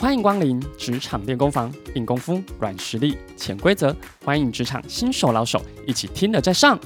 欢迎光临职场练功房，硬功夫、软实力、潜规则，欢迎职场新手老手一起听了再上。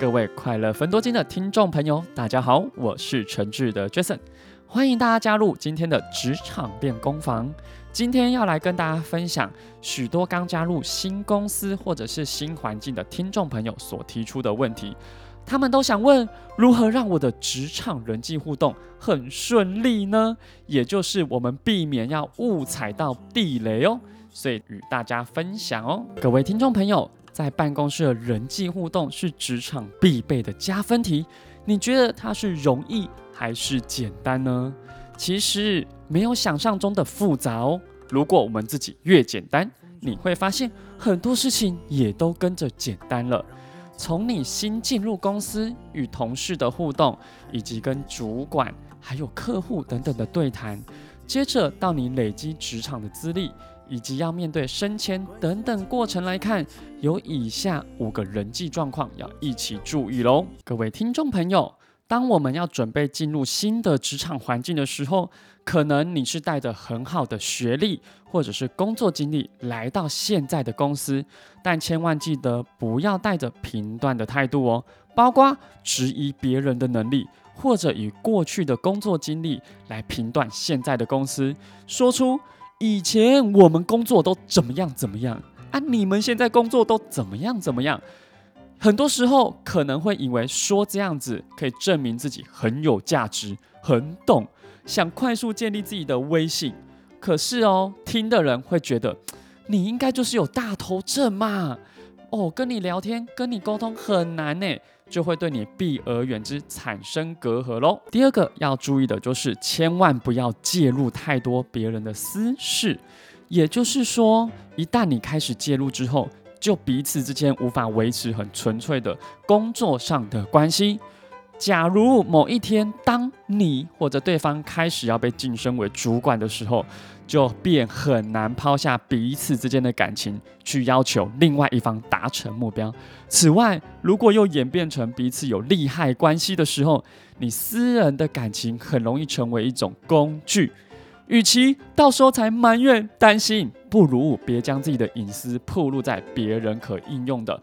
各位快乐分多金的听众朋友，大家好，我是诚挚的 Jason，欢迎大家加入今天的职场练功房。今天要来跟大家分享许多刚加入新公司或者是新环境的听众朋友所提出的问题，他们都想问如何让我的职场人际互动很顺利呢？也就是我们避免要误踩到地雷哦，所以与大家分享哦，各位听众朋友。在办公室的人际互动是职场必备的加分题，你觉得它是容易还是简单呢？其实没有想象中的复杂哦。如果我们自己越简单，你会发现很多事情也都跟着简单了。从你新进入公司与同事的互动，以及跟主管还有客户等等的对谈，接着到你累积职场的资历。以及要面对升迁等等过程来看，有以下五个人际状况要一起注意喽。各位听众朋友，当我们要准备进入新的职场环境的时候，可能你是带着很好的学历或者是工作经历来到现在的公司，但千万记得不要带着评断的态度哦，包括质疑别人的能力，或者以过去的工作经历来评断现在的公司，说出。以前我们工作都怎么样怎么样啊？你们现在工作都怎么样怎么样？很多时候可能会以为说这样子可以证明自己很有价值、很懂，想快速建立自己的威信。可是哦，听的人会觉得你应该就是有大头症嘛。哦，跟你聊天、跟你沟通很难呢。就会对你避而远之，产生隔阂喽。第二个要注意的就是，千万不要介入太多别人的私事。也就是说，一旦你开始介入之后，就彼此之间无法维持很纯粹的工作上的关系。假如某一天，当你或者对方开始要被晋升为主管的时候，就便很难抛下彼此之间的感情，去要求另外一方达成目标。此外，如果又演变成彼此有利害关系的时候，你私人的感情很容易成为一种工具。与其到时候才埋怨担心，不如别将自己的隐私暴露在别人可应用的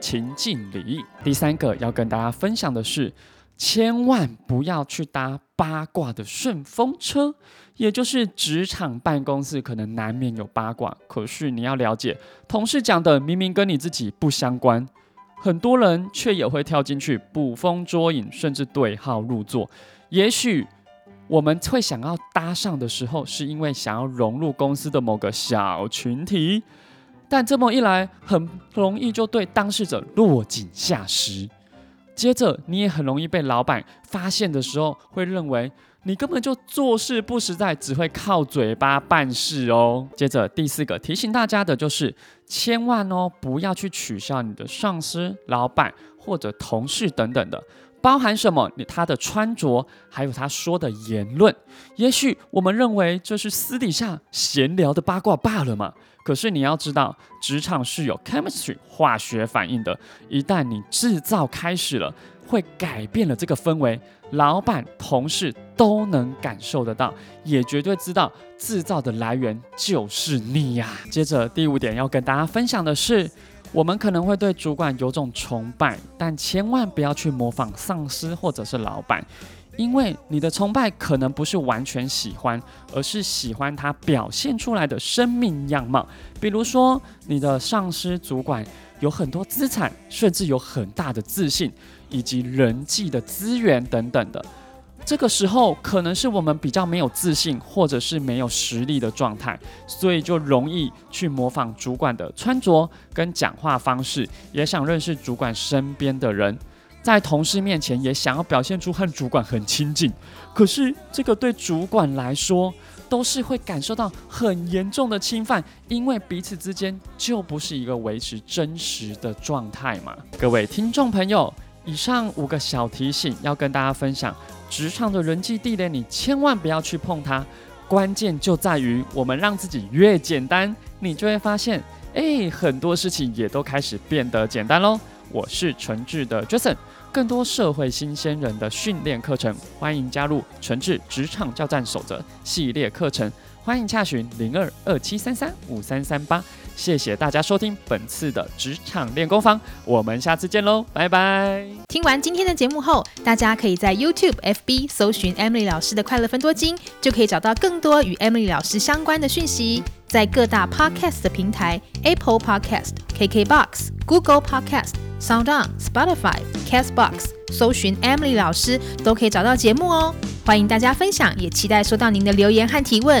情境里。第三个要跟大家分享的是，千万不要去搭八卦的顺风车，也就是职场办公室可能难免有八卦，可是你要了解，同事讲的明明跟你自己不相关，很多人却也会跳进去捕风捉影，甚至对号入座，也许。我们会想要搭上的时候，是因为想要融入公司的某个小群体，但这么一来，很容易就对当事者落井下石。接着，你也很容易被老板发现的时候，会认为你根本就做事不实在，只会靠嘴巴办事哦。接着，第四个提醒大家的就是，千万哦，不要去取笑你的上司、老板或者同事等等的。包含什么？他的穿着，还有他说的言论，也许我们认为这是私底下闲聊的八卦罢了嘛。可是你要知道，职场是有 chemistry 化学反应的，一旦你制造开始了，会改变了这个氛围，老板、同事都能感受得到，也绝对知道制造的来源就是你呀。接着第五点要跟大家分享的是。我们可能会对主管有种崇拜，但千万不要去模仿上司或者是老板，因为你的崇拜可能不是完全喜欢，而是喜欢他表现出来的生命样貌。比如说，你的上司主管有很多资产，甚至有很大的自信，以及人际的资源等等的。这个时候可能是我们比较没有自信，或者是没有实力的状态，所以就容易去模仿主管的穿着跟讲话方式，也想认识主管身边的人，在同事面前也想要表现出和主管很亲近。可是这个对主管来说都是会感受到很严重的侵犯，因为彼此之间就不是一个维持真实的状态嘛。各位听众朋友，以上五个小提醒要跟大家分享。职场的人际地雷，你千万不要去碰它。关键就在于我们让自己越简单，你就会发现，哎，很多事情也都开始变得简单喽。我是纯质的 Jason，更多社会新鲜人的训练课程，欢迎加入纯质职场教战守则系列课程。欢迎洽询零二二七三三五三三八，谢谢大家收听本次的职场练功房，我们下次见喽，拜拜。听完今天的节目后，大家可以在 YouTube、FB 搜寻 Emily 老师的快乐分多金，就可以找到更多与 Emily 老师相关的讯息。在各大 Podcast 的平台，Apple Podcast、KKBox、Google Podcast、SoundOn、Spotify、Castbox，搜寻 Emily 老师都可以找到节目哦。欢迎大家分享，也期待收到您的留言和提问。